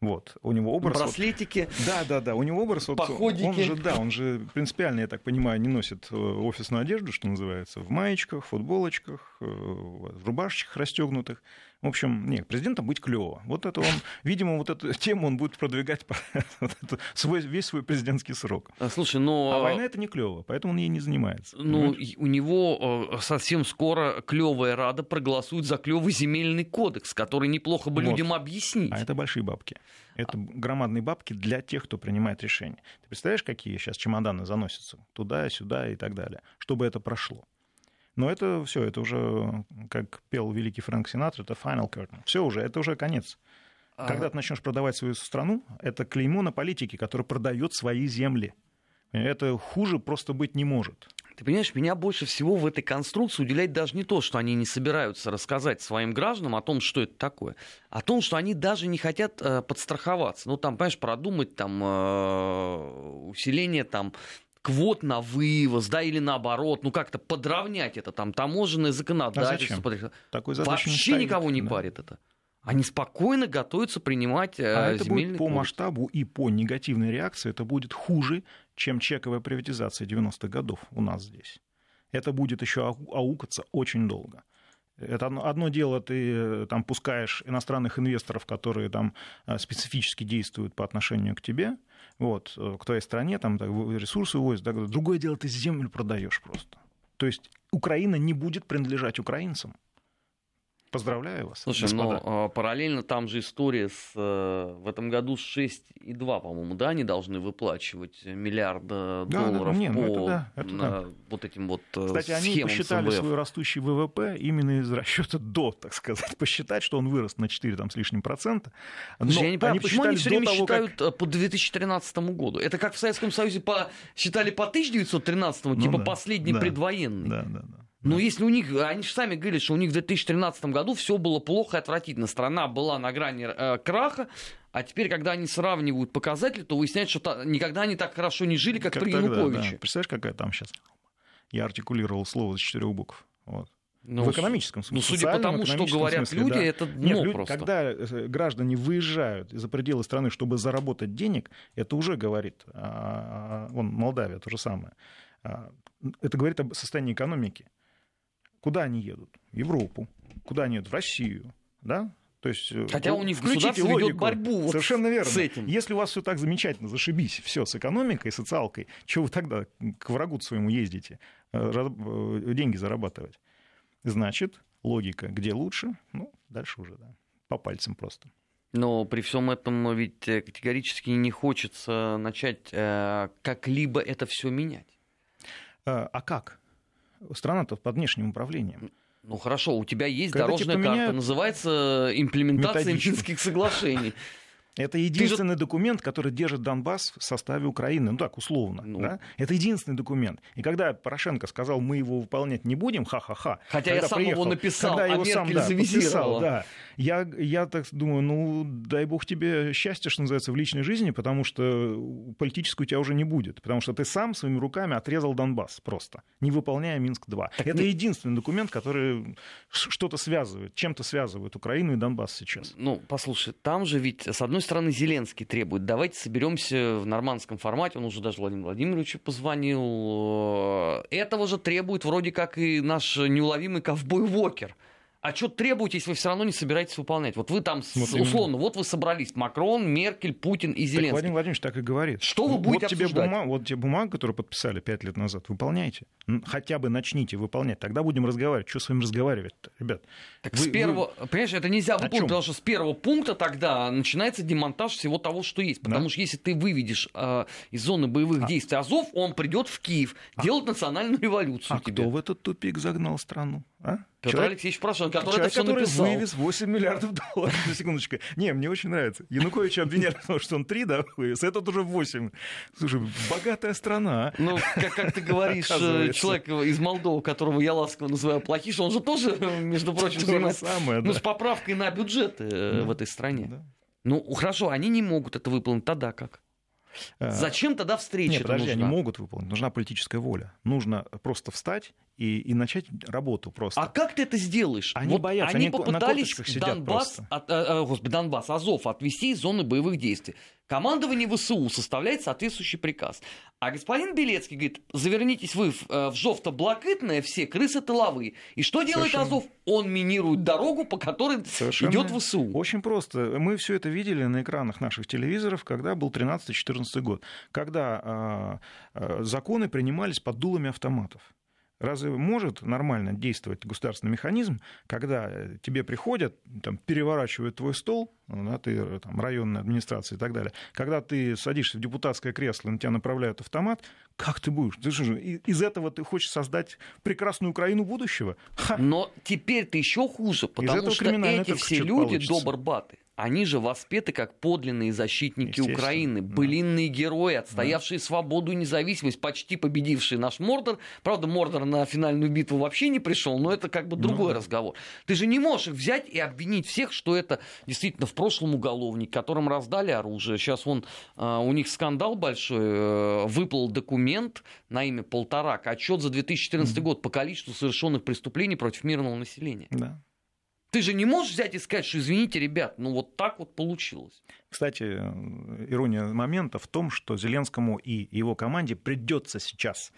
Вот. У него образ... Браслетики. Вот, да, да, да. У него образ... Вот, походики. Он же, да, он же принципиально, я так понимаю, не носит э, офисную одежду, что называется, в маечках, футболочках, э, в рубашечках расстегнутых. В общем, нет, президентом быть клево. Вот это он, видимо, вот эту *laughs* тему он будет продвигать *laughs* вот это, свой, весь свой президентский срок. А, слушай, но... А война это не клево, поэтому он ей не занимается. Ну, понимаешь? у него э, совсем скоро клевая рада проголосует за клевый земельный кодекс, который неплохо бы вот. людям объяснить. А это большие бабки. Это громадные бабки для тех, кто принимает решения. Ты представляешь, какие сейчас чемоданы заносятся туда, сюда и так далее, чтобы это прошло? Но это все, это уже, как пел великий Фрэнк Синатра, это final curtain. Все уже, это уже конец. А... Когда ты начнешь продавать свою страну, это клеймо на политике, который продает свои земли. Это хуже просто быть не может. Ты понимаешь, меня больше всего в этой конструкции удивляет даже не то, что они не собираются рассказать своим гражданам о том, что это такое, а о том, что они даже не хотят э, подстраховаться. Ну, там, понимаешь, продумать там э, усиление там квот на вывоз, да, или наоборот, ну как-то подровнять это, там, таможенное законодательство. А Такой Вообще не никого не да. парит это. Они спокойно готовятся принимать э, А это будет по масштабу и по негативной реакции, это будет хуже, чем чековая приватизация 90-х годов у нас здесь. Это будет еще аукаться очень долго. Это одно дело, ты э, там пускаешь иностранных инвесторов, которые там э, специфически действуют по отношению к тебе, вот, э, к твоей стране, там ресурсы увозят. Другое дело, ты землю продаешь просто. То есть Украина не будет принадлежать украинцам. Поздравляю вас. Слушай, господа. но а, параллельно там же история с э, в этом году с 6,2, по-моему, да, они должны выплачивать миллиарда да, долларов да, не, ну по это да, это на, да. вот этим вот э, Кстати, они посчитали СМВФ. свой растущий ВВП именно из расчета до, так сказать, посчитать, что он вырос на 4 там, с лишним процента. Но Слушай, я не понимаю, почему они все время того, считают как... Э, по 2013 году? Это как в Советском Союзе по... считали по 1913, ну, типа да, последний да, предвоенный. Да, да, да. Но если у них, они же сами говорили, что у них в 2013 году все было плохо и отвратительно. Страна была на грани э, краха, а теперь, когда они сравнивают показатели, то выясняется, что та, никогда они так хорошо не жили, как, как при тогда, Януковиче. Да. Представляешь, какая там сейчас? Я артикулировал слово с четырех букв. Вот. Ну, в экономическом смысле. Ну, судя по тому, что говорят смысле, люди, да. это дно Нет, люди, просто. Когда э, граждане выезжают за пределы страны, чтобы заработать денег, это уже говорит, а, вон, Молдавия то же самое, а, это говорит об состоянии экономики. Куда они едут? В Европу. Куда они едут? В Россию. Да? То есть, э, Хотя у них государство логику. ведет борьбу Совершенно верно. с этим. Если у вас все так замечательно, зашибись, все с экономикой, социалкой, чего вы тогда к врагу своему ездите, э, э, деньги зарабатывать? Значит, логика, где лучше, ну, дальше уже, да, по пальцам просто. Но при всем этом ведь категорически не хочется начать как-либо это все менять. А как? Страна-то под внешним управлением. Ну хорошо, у тебя есть Когда дорожная карта, называется имплементация Минских соглашений. *laughs* Это единственный же... документ, который держит Донбасс в составе Украины. Ну так, условно. Ну... Да? Это единственный документ. И когда Порошенко сказал, мы его выполнять не будем, ха-ха-ха. Хотя я сам приехал, его написал, когда а его Меркель сам, да, подписал, да, я, я так думаю, ну, дай бог тебе счастья, что называется, в личной жизни, потому что политическую у тебя уже не будет. Потому что ты сам своими руками отрезал Донбасс просто, не выполняя Минск-2. Это не... единственный документ, который что-то связывает, чем-то связывает Украину и Донбасс сейчас. Ну, послушай, там же ведь, с одной стороны, Зеленский требует, давайте соберемся в нормандском формате, он уже даже Владимиру Владимировичу позвонил. Этого же требует вроде как и наш неуловимый ковбой Вокер а что требуете, если вы все равно не собираетесь выполнять? Вот вы там, вот условно, вот вы собрались, Макрон, Меркель, Путин и Зеленский. Так Владимир Владимирович так и говорит. Что вы будете вот тебе обсуждать? Бумаг, вот тебе бумага, которую подписали пять лет назад, выполняйте. Хотя бы начните выполнять, тогда будем разговаривать. Что с вами разговаривать ребят? Так вы, с первого, вы... понимаешь, это нельзя выполнить, потому что с первого пункта тогда начинается демонтаж всего того, что есть. Потому да? что если ты выведешь э, из зоны боевых а... действий Азов, он придет в Киев а... делать национальную революцию. А тебе. кто в этот тупик загнал страну? А? Петр человек, Алексеевич Порошенко, который человек, это который написал. вывез 8 миллиардов долларов. На *laughs* секундочку. Не, мне очень нравится. Януковича обвиняли в том, что он 3, да, вывез, этот уже 8. Слушай, богатая страна. Ну, как, как ты говоришь, э, человек из Молдовы, которого я ласково называю плохиш, он же тоже, между прочим, занимается самое, ну, да. с поправкой на бюджеты э, да. в этой стране. Да. Ну, хорошо, они не могут это выполнить, тогда как? Э, Зачем тогда встреча? Нет, подожди, нужна? они могут выполнить. Нужна политическая воля. Нужно просто встать и, и начать работу просто. А как ты это сделаешь? Они вот боятся, они, они попытались Донбасс, от, э, господи, Донбасс, Азов отвести из зоны боевых действий. Командование ВСУ составляет соответствующий приказ. А господин Белецкий говорит, завернитесь вы в, э, в жовто-блакитное все, крысы тыловые. И что делает Совершенно. Азов? Он минирует дорогу, по которой Совершенно. идет ВСУ. Очень просто. Мы все это видели на экранах наших телевизоров, когда был 13-14 год, когда э, э, законы принимались под дулами автоматов. Разве может нормально действовать государственный механизм, когда э, тебе приходят, там, переворачивают твой стол, да, ты э, там, районная администрация и так далее, когда ты садишься в депутатское кресло, на тебя направляют автомат, как ты будешь? Ты же, из этого ты хочешь создать прекрасную Украину будущего? Ха. Но теперь ты еще хуже, потому что эти все люди получится. Они же воспеты как подлинные защитники Украины, былинные герои, отстоявшие да. свободу и независимость, почти победившие наш Мордор. Правда, Мордор на финальную битву вообще не пришел, но это как бы другой ну... разговор. Ты же не можешь их взять и обвинить всех, что это действительно в прошлом уголовник, которым раздали оружие. Сейчас он, а, у них скандал большой, э, выплыл документ на имя Полторак, отчет за 2014 mm-hmm. год по количеству совершенных преступлений против мирного населения. Да. Ты же не можешь взять и сказать, что извините, ребят, ну вот так вот получилось. Кстати, ирония момента в том, что Зеленскому и его команде придется сейчас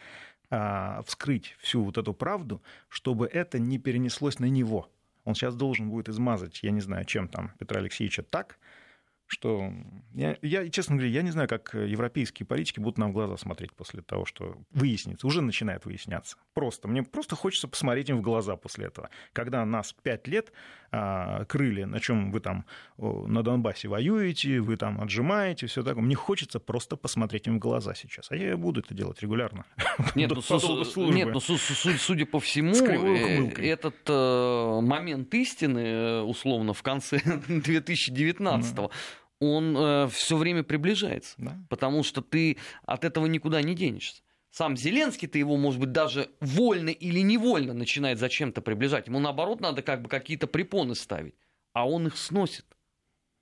а, вскрыть всю вот эту правду, чтобы это не перенеслось на него. Он сейчас должен будет измазать, я не знаю, чем там Петра Алексеевича так, что я, я, честно говоря, я не знаю, как европейские политики будут нам в глаза смотреть после того, что выяснится, уже начинает выясняться. Просто, мне просто хочется посмотреть им в глаза после этого. Когда нас пять лет а, крыли, на чем вы там на Донбассе воюете, вы там отжимаете, все такое, мне хочется просто посмотреть им в глаза сейчас. А я буду это делать регулярно. *laughs* Нет, ну, нет, ну судя по всему, э, этот э, момент истины, э, условно, в конце *laughs* 2019 он э, все время приближается, да. потому что ты от этого никуда не денешься. Сам Зеленский, ты его, может быть, даже вольно или невольно начинает зачем-то приближать. Ему, наоборот, надо как бы какие-то препоны ставить, а он их сносит.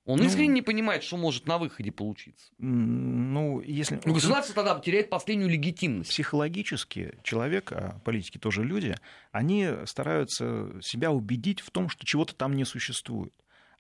Он ну, искренне не понимает, что может на выходе получиться. Ну, если... Ну, государство тогда теряет последнюю легитимность. Психологически человек, а политики тоже люди, они стараются себя убедить в том, что чего-то там не существует.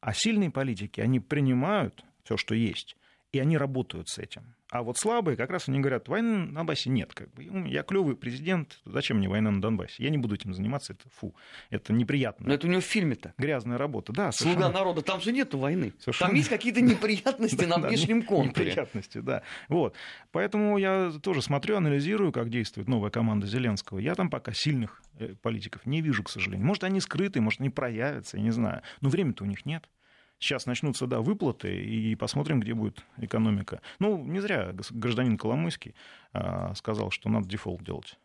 А сильные политики, они принимают все, что есть, и они работают с этим. А вот слабые, как раз они говорят, войны на Донбассе нет. Как бы. Я клевый президент, зачем мне война на Донбассе? Я не буду этим заниматься, это фу, это неприятно. Но это у него в фильме-то. Грязная работа, да. Совершенно... Слуга народа, там же нету войны. Совершенно... Там есть какие-то неприятности на внешнем контуре. Неприятности, да. Вот. Поэтому я тоже смотрю, анализирую, как действует новая команда Зеленского. Я там пока сильных э, политиков не вижу, к сожалению. Может, они скрыты, может, они проявятся, я не знаю. Но времени-то у них нет. Сейчас начнутся, да, выплаты, и посмотрим, где будет экономика. Ну, не зря гражданин Коломойский а, сказал, что надо дефолт делать.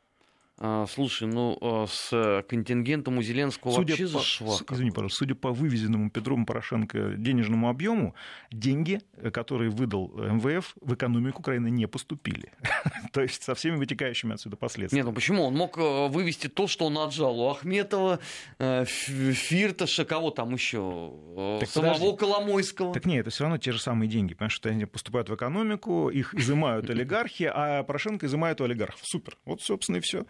А, слушай, ну а, с контингентом у Зеленского судя вообще по, зашвак. Извини, пожалуйста, судя по вывезенному Петром Порошенко денежному объему, деньги, которые выдал МВФ, в экономику Украины не поступили. *laughs* То есть со всеми вытекающими отсюда последствиями. Нет, ну почему? Он мог э, вывести то, что он отжал у Ахметова, э, Фирташа, кого там еще, э, так самого подожди. Коломойского. Так нет, это все равно те же самые деньги, потому что они поступают в экономику, их изымают олигархи, а Порошенко изымает у олигархов. Супер. Вот, собственно, и все.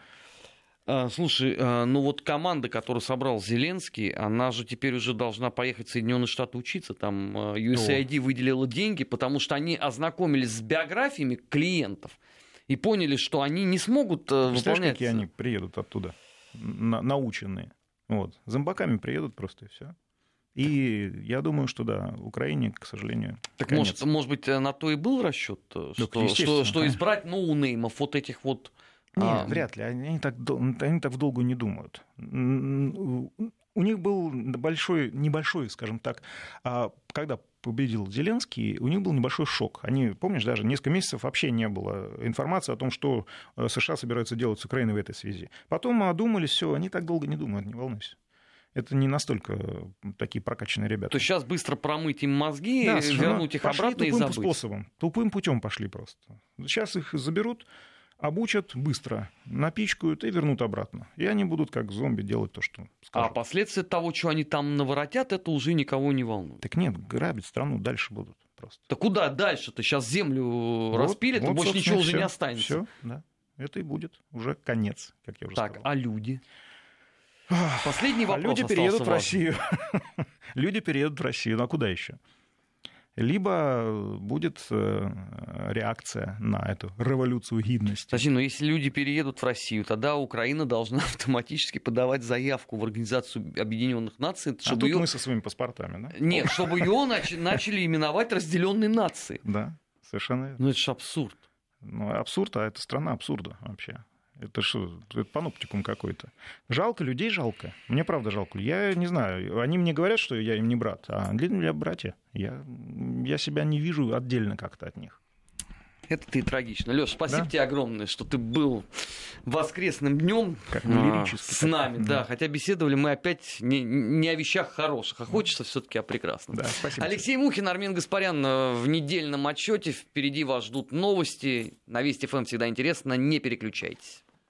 А, слушай, а, ну вот команда, которую собрал Зеленский, она же теперь уже должна поехать в Соединенные Штаты учиться. Там а, USAID О. выделила деньги, потому что они ознакомились с биографиями клиентов и поняли, что они не смогут выполнять... какие они приедут оттуда, на, наученные. Вот. Зомбаками приедут просто и все. И я думаю, что да, Украине, к сожалению. Так может, может быть, на то и был расчет, э, что, что, что избрать ноунеймов, вот этих вот нет, а, вряд ли. Они, так, они так в долгу не думают. У них был большой, небольшой, скажем так, а, когда победил Зеленский, у них был небольшой шок. Они, помнишь, даже несколько месяцев вообще не было информации о том, что э, США собираются делать с Украиной в этой связи. Потом одумались, все, они так долго не думают, не волнуйся это не настолько такие прокачанные ребята. То есть сейчас быстро промыть им мозги, да, вернуть их обратно и забыть. способом, тупым путем пошли просто. Сейчас их заберут, обучат быстро, напичкают и вернут обратно. И они будут как зомби делать то, что скажут. А последствия того, что они там наворотят, это уже никого не волнует. Так нет, грабить страну дальше будут. просто. Да куда дальше-то? Сейчас землю вот, распилят, вот, больше ничего уже не останется. Все, да. Это и будет уже конец, как я уже так, сказал. а люди? Последний вопрос. А люди переедут в Россию. *laughs* люди переедут в Россию. Ну а куда еще? Либо будет э, реакция на эту революцию гидности. Подожди, но если люди переедут в Россию, тогда Украина должна *laughs* автоматически подавать заявку в Организацию Объединенных Наций, чтобы а тут ее... мы со своими паспортами, да? Нет, чтобы ее начали именовать разделенной нацией. Да, совершенно верно. Ну это же абсурд. Ну, абсурд, а это страна абсурда вообще. Это что, это паноптикум какой-то. Жалко, людей жалко. Мне правда жалко. Я не знаю, они мне говорят, что я им не брат, а для меня братья. Я, я себя не вижу отдельно как-то от них. Это ты трагично. Леш, спасибо да? тебе огромное, что ты был воскресным днем а, с нами. Да. да, хотя беседовали мы опять не, не о вещах хороших, а хочется все-таки о прекрасном. Да, спасибо. Алексей тебе. Мухин, Армин Гаспарян э, в недельном отчете. Впереди вас ждут новости. На Вести ФМ всегда интересно. Не переключайтесь.